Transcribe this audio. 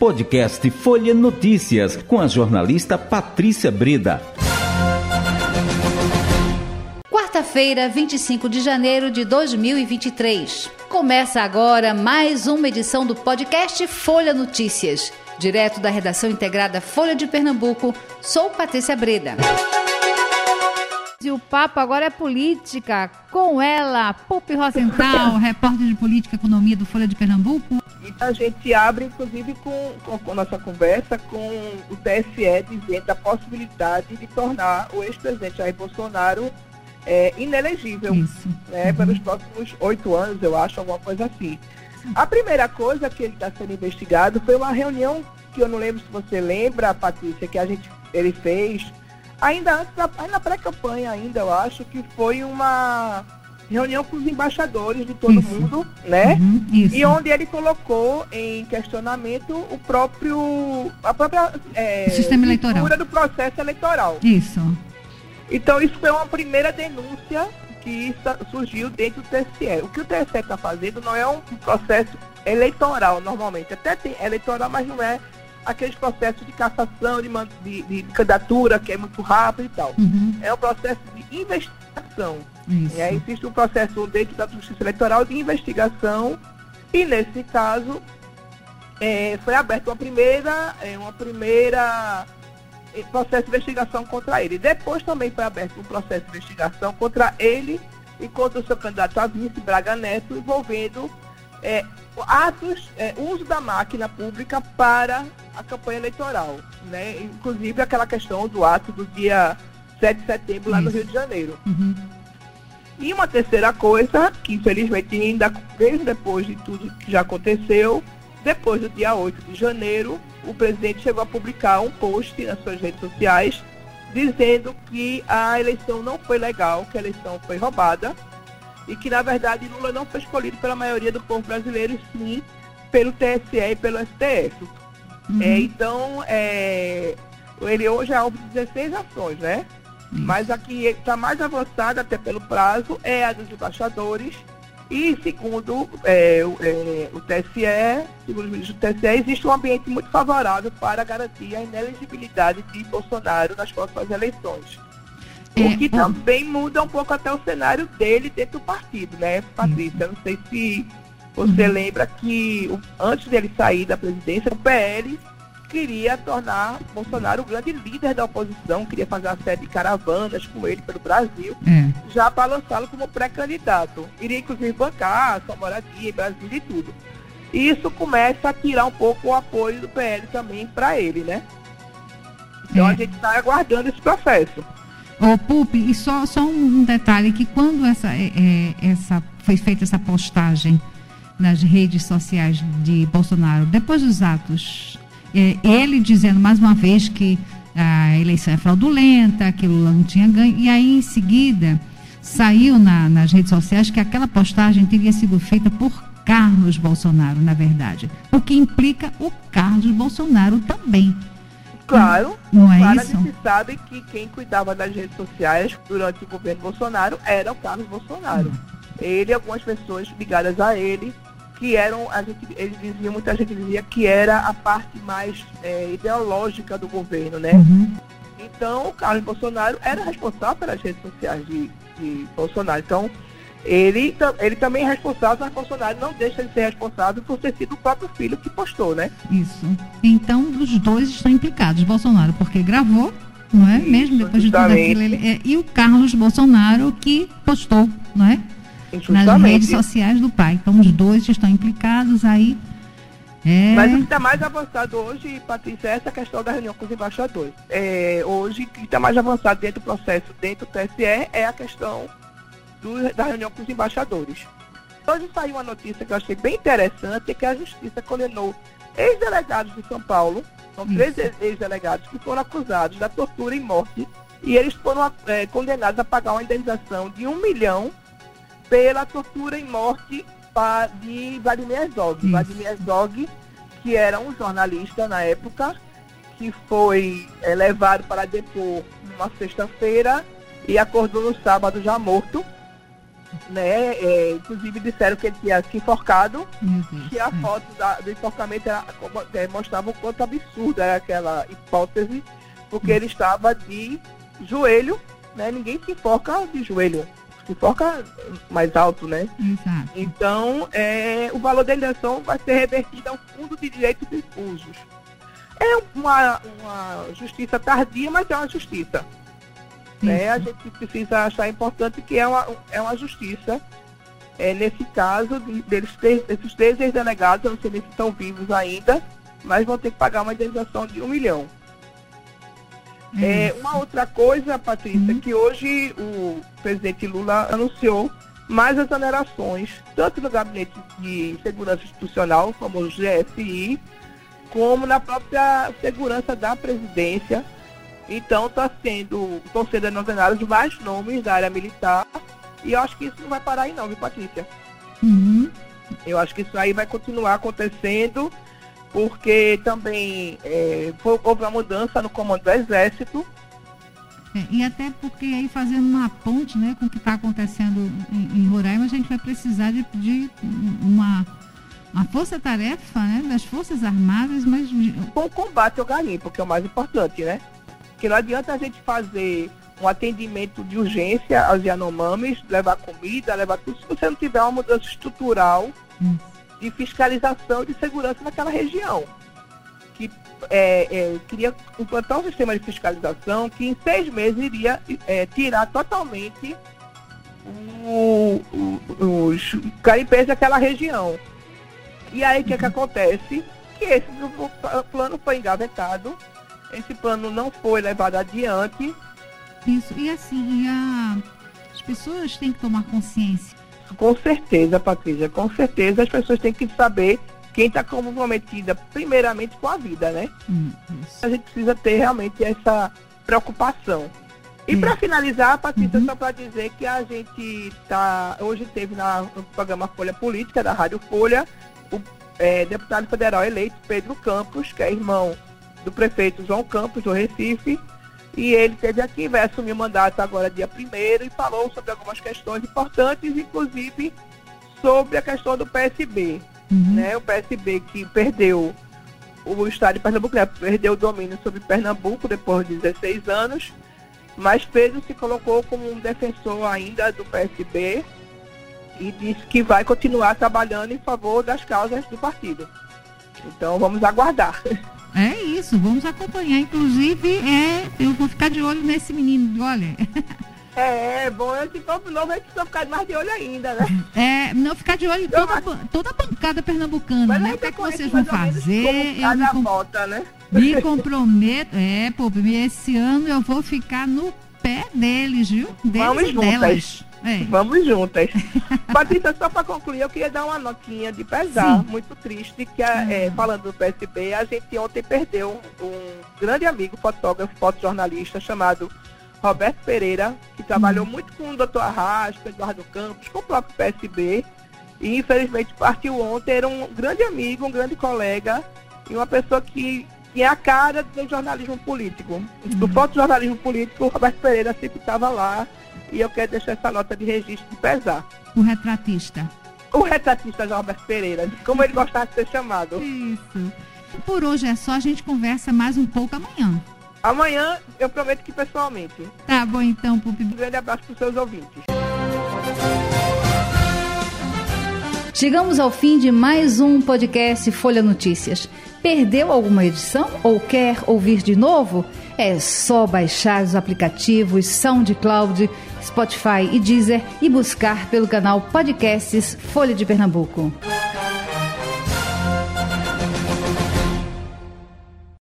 Podcast Folha Notícias, com a jornalista Patrícia Breda. Quarta-feira, 25 de janeiro de 2023. Começa agora mais uma edição do podcast Folha Notícias. Direto da redação integrada Folha de Pernambuco, sou Patrícia Breda. E o papo agora é política. Com ela, Pupi Rosenthal, repórter de política e economia do Folha de Pernambuco. Então a gente abre, inclusive, com, com, com nossa conversa com o TSE dizendo a possibilidade de tornar o ex-presidente Jair Bolsonaro é, inelegível né, uhum. pelos próximos oito anos, eu acho, alguma coisa assim. A primeira coisa que ele está sendo investigado foi uma reunião que eu não lembro se você lembra, Patrícia, que a gente ele fez ainda antes, da, na pré-campanha ainda, eu acho, que foi uma reunião com os embaixadores de todo isso. mundo, né? Uhum, e onde ele colocou em questionamento o próprio a própria é, sistema eleitoral do processo eleitoral. Isso. Então isso foi uma primeira denúncia que surgiu dentro do TSE. O que o TSE está fazendo não é um processo eleitoral normalmente, até tem eleitoral, mas não é aqueles processos de cassação, de, de, de, candidatura, que é muito rápido e tal. Uhum. É um processo de investigação. Isso. É, existe um processo dentro da Justiça Eleitoral de investigação e, nesse caso, é, foi aberta uma primeira, é, uma primeira é, processo de investigação contra ele. Depois também foi aberto um processo de investigação contra ele e contra o seu candidato a vice, Braga Neto, envolvendo é, atos, é, uso da máquina pública para a campanha eleitoral, né? Inclusive aquela questão do ato do dia 7 de setembro lá Isso. no Rio de Janeiro. Uhum. E uma terceira coisa, que infelizmente ainda mesmo depois de tudo que já aconteceu, depois do dia 8 de janeiro, o presidente chegou a publicar um post nas suas redes sociais dizendo que a eleição não foi legal, que a eleição foi roubada e que, na verdade, Lula não foi escolhido pela maioria do povo brasileiro, sim pelo TSE e pelo STF. Uhum. É, então, é, ele hoje é alvo de 16 ações, né? Uhum. Mas a que está mais avançada, até pelo prazo, é a dos embaixadores. E, segundo é, o, é, TSE, segundo o ministro do TSE, existe um ambiente muito favorável para garantir a inelegibilidade de Bolsonaro nas próximas eleições. É, o que também muda um pouco até o cenário dele dentro do partido, né, Patrícia? Não sei se você uhum. lembra que antes dele sair da presidência, o PL queria tornar Bolsonaro o grande líder da oposição, queria fazer uma série de caravanas com ele pelo Brasil, é. já para lançá-lo como pré-candidato. Iria inclusive bancar sua moradia, Brasil e tudo. E isso começa a tirar um pouco o apoio do PL também para ele, né? Então é. a gente está aguardando esse processo. Ô, Pupi, e só, só um detalhe, que quando essa, é, é, essa foi feita essa postagem nas redes sociais de Bolsonaro, depois dos atos, é, ele dizendo mais uma vez que a eleição é fraudulenta, que Lula não tinha ganho, e aí em seguida saiu na, nas redes sociais que aquela postagem teria sido feita por Carlos Bolsonaro, na verdade, o que implica o Carlos Bolsonaro também. Claro, não é claro, isso? a gente sabe que quem cuidava das redes sociais durante o governo Bolsonaro era o Carlos Bolsonaro. Uhum. Ele e algumas pessoas ligadas a ele, que eram, a gente, ele dizia, muita gente dizia que era a parte mais é, ideológica do governo, né? Uhum. Então, o Carlos Bolsonaro era responsável pelas redes sociais de, de Bolsonaro. Então, ele, ele também é responsável, mas Bolsonaro não deixa de ser responsável por ter sido o próprio filho que postou, né? Isso. Então, os dois estão implicados, Bolsonaro, porque gravou, não é? Isso, Mesmo depois de tudo aquilo. Ele, é, e o Carlos Bolsonaro que postou, não é? Justamente. Nas redes sociais do pai. Então, os dois estão implicados aí. É... Mas o que está mais avançado hoje, Patrícia, é essa questão da reunião com os embaixadores. É, hoje, o que está mais avançado dentro do processo, dentro do TSE, é a questão do, da reunião com os embaixadores. Hoje saiu uma notícia que eu achei bem interessante, que a Justiça condenou ex-delegados de São Paulo, são três ex-delegados que foram acusados da tortura e morte, e eles foram é, condenados a pagar uma indenização de um milhão pela tortura e morte de Vladimir Herzog. Vladimir Herzog, que era um jornalista na época, que foi é, levado para depor numa sexta-feira e acordou no sábado já morto né? É, inclusive disseram que ele tinha se enforcado, que a foto da, do enforcamento era, é, mostrava o quanto absurda era aquela hipótese, porque ele estava de joelho, né? Ninguém se enforca de joelho, enforca mais alto, né? Exato. Então, é, o valor da indenização vai ser revertido ao Fundo de Direitos Difusos. É uma, uma justiça tardia, mas é uma justiça. Né? A gente precisa achar importante que é uma, é uma justiça. É, nesse caso, deles, esses três ex-delegados, eu não sei nem se estão vivos ainda, mas vão ter que pagar uma indenização de um milhão. É, uma outra coisa, Patrícia, que hoje o presidente Lula anunciou mais exonerações, tanto no gabinete de segurança institucional, como o GSI, como na própria segurança da presidência, então está sendo, estão sendo exonerados mais nomes da área militar e eu acho que isso não vai parar aí não, viu, Patrícia? Uhum. Eu acho que isso aí vai continuar acontecendo, porque também é, houve uma mudança no comando do Exército. É, e até porque aí fazendo uma ponte né, com o que está acontecendo em, em, Roraima, a gente vai precisar de, de uma, uma força-tarefa né, das Forças Armadas, mas. Com o combate ao garimpo, que é o mais importante, né? Porque não adianta a gente fazer um atendimento de urgência aos Yanomamis, levar comida, levar tudo, se você não tiver uma mudança estrutural hum. De fiscalização de segurança naquela região. Que é, é, queria implantar um sistema de fiscalização que em seis meses iria é, tirar totalmente o, o, os caripés daquela região. E aí o que, é que uhum. acontece? Que esse plano foi engavetado esse plano não foi levado adiante. Isso, e assim, a... as pessoas têm que tomar consciência. Com certeza, Patrícia, com certeza as pessoas têm que saber quem está comprometida primeiramente com a vida, né? Hum, a gente precisa ter realmente essa preocupação. E para finalizar, Patrícia, uhum. só para dizer que a gente tá hoje teve na, no programa Folha Política da Rádio Folha o é, deputado federal eleito Pedro Campos, que é irmão do prefeito João Campos, do Recife, e ele esteve aqui, vai assumir o mandato agora dia 1 e falou sobre algumas questões importantes, inclusive sobre a questão do PSB. Uhum. Né? O PSB que perdeu o estado de Pernambuco, né? perdeu o domínio sobre Pernambuco depois de 16 anos, mas Pedro se colocou como um defensor ainda do PSB e disse que vai continuar trabalhando em favor das causas do partido. Então vamos aguardar. É isso, vamos acompanhar. Inclusive, é, eu vou ficar de olho nesse menino, olha. É, é bom, esse povo novo a gente precisa ficar mais de olho ainda, né? É, não ficar de olho em toda, toda a bancada pernambucana, Mas né? O que, é que vocês vão fazer? Eu me, com... volta, né? me comprometo, é, pô, esse ano eu vou ficar no pé deles, viu? Deles Vamos juntas. É. Vamos juntas. Patrícia, só para concluir, eu queria dar uma notinha de pesar, Sim. muito triste, que é, é, falando do PSB, a gente ontem perdeu um, um grande amigo, fotógrafo, fotojornalista, chamado Roberto Pereira, que trabalhou hum. muito com o doutor Arrasca, Eduardo Campos, com o próprio PSB, e infelizmente partiu ontem, era um grande amigo, um grande colega, e uma pessoa que é a cara do jornalismo político. Do hum. fotojornalismo político, o Roberto Pereira sempre estava lá, e eu quero deixar essa nota de registro de pesar. O retratista. O retratista Roberto Pereira, como ele gostava de ser chamado. Isso. Por hoje é só, a gente conversa mais um pouco amanhã. Amanhã eu prometo que pessoalmente. Tá bom então, Pupi. Um grande abraço para os seus ouvintes. Chegamos ao fim de mais um podcast Folha Notícias. Perdeu alguma edição ou quer ouvir de novo? É só baixar os aplicativos SoundCloud, Spotify e Deezer e buscar pelo canal Podcasts Folha de Pernambuco.